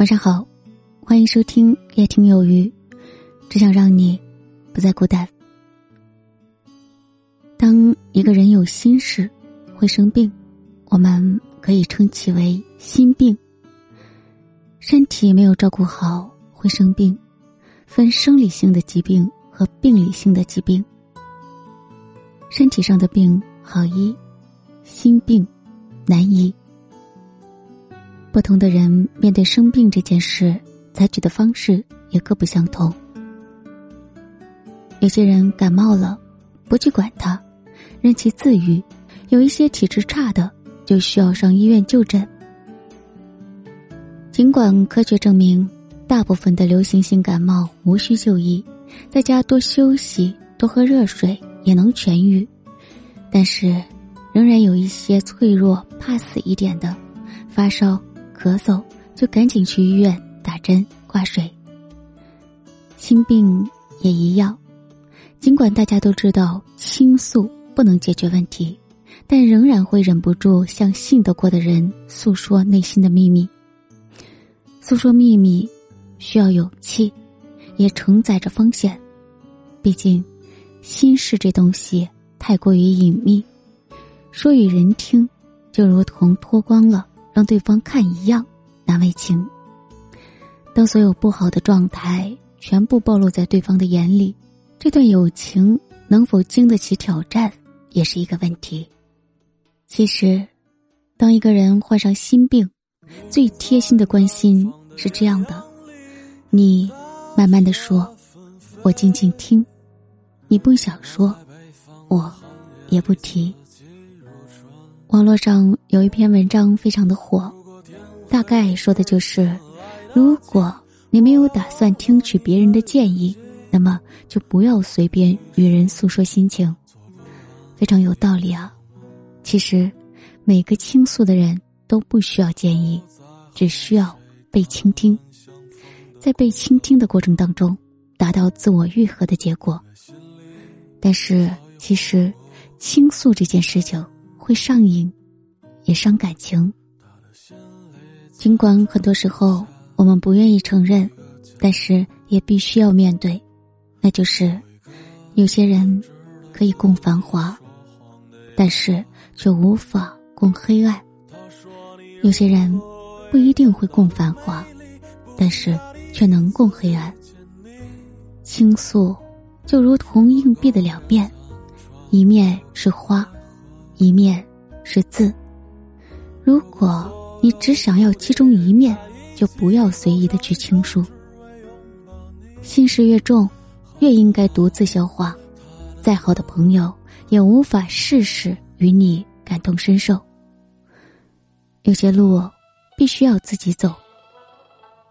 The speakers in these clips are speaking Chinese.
晚上好，欢迎收听夜听有余，只想让你不再孤单。当一个人有心事，会生病，我们可以称其为心病。身体没有照顾好会生病，分生理性的疾病和病理性的疾病。身体上的病好医，心病难医。不同的人面对生病这件事，采取的方式也各不相同。有些人感冒了，不去管它，任其自愈；有一些体质差的，就需要上医院就诊。尽管科学证明，大部分的流行性感冒无需就医，在家多休息、多喝热水也能痊愈，但是，仍然有一些脆弱、怕死一点的，发烧。咳嗽就赶紧去医院打针挂水。心病也一样，尽管大家都知道倾诉不能解决问题，但仍然会忍不住向信得过的人诉说内心的秘密。诉说秘密需要勇气，也承载着风险。毕竟，心事这东西太过于隐秘，说与人听，就如同脱光了。让对方看一样难为情。当所有不好的状态全部暴露在对方的眼里，这段友情能否经得起挑战，也是一个问题。其实，当一个人患上心病，最贴心的关心是这样的：你慢慢的说，我静静听；你不想说，我也不提。网络上有一篇文章非常的火，大概说的就是：如果你没有打算听取别人的建议，那么就不要随便与人诉说心情。非常有道理啊！其实，每个倾诉的人都不需要建议，只需要被倾听，在被倾听的过程当中，达到自我愈合的结果。但是，其实倾诉这件事情。会上瘾，也伤感情。尽管很多时候我们不愿意承认，但是也必须要面对，那就是有些人可以共繁华，但是却无法共黑暗；有些人不一定会共繁华，但是却能共黑暗。倾诉就如同硬币的两面，一面是花。一面是字，如果你只想要其中一面，就不要随意的去倾诉。心事越重，越应该独自消化。再好的朋友，也无法事事与你感同身受。有些路必须要自己走，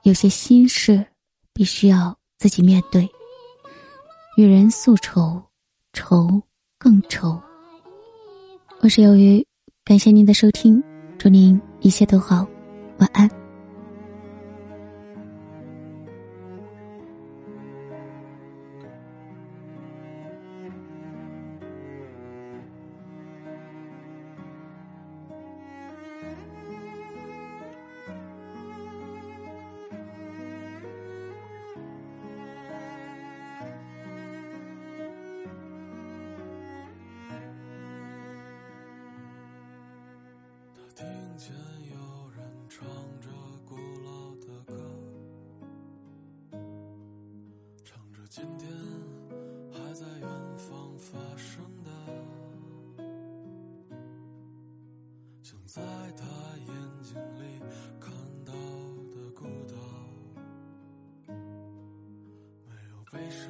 有些心事必须要自己面对。与人诉愁，愁更愁。我是鱿鱼，感谢您的收听，祝您一切都好，晚安。见有人唱着古老的歌，唱着今天还在远方发生的，像在他眼睛里看到的孤岛，没有悲伤，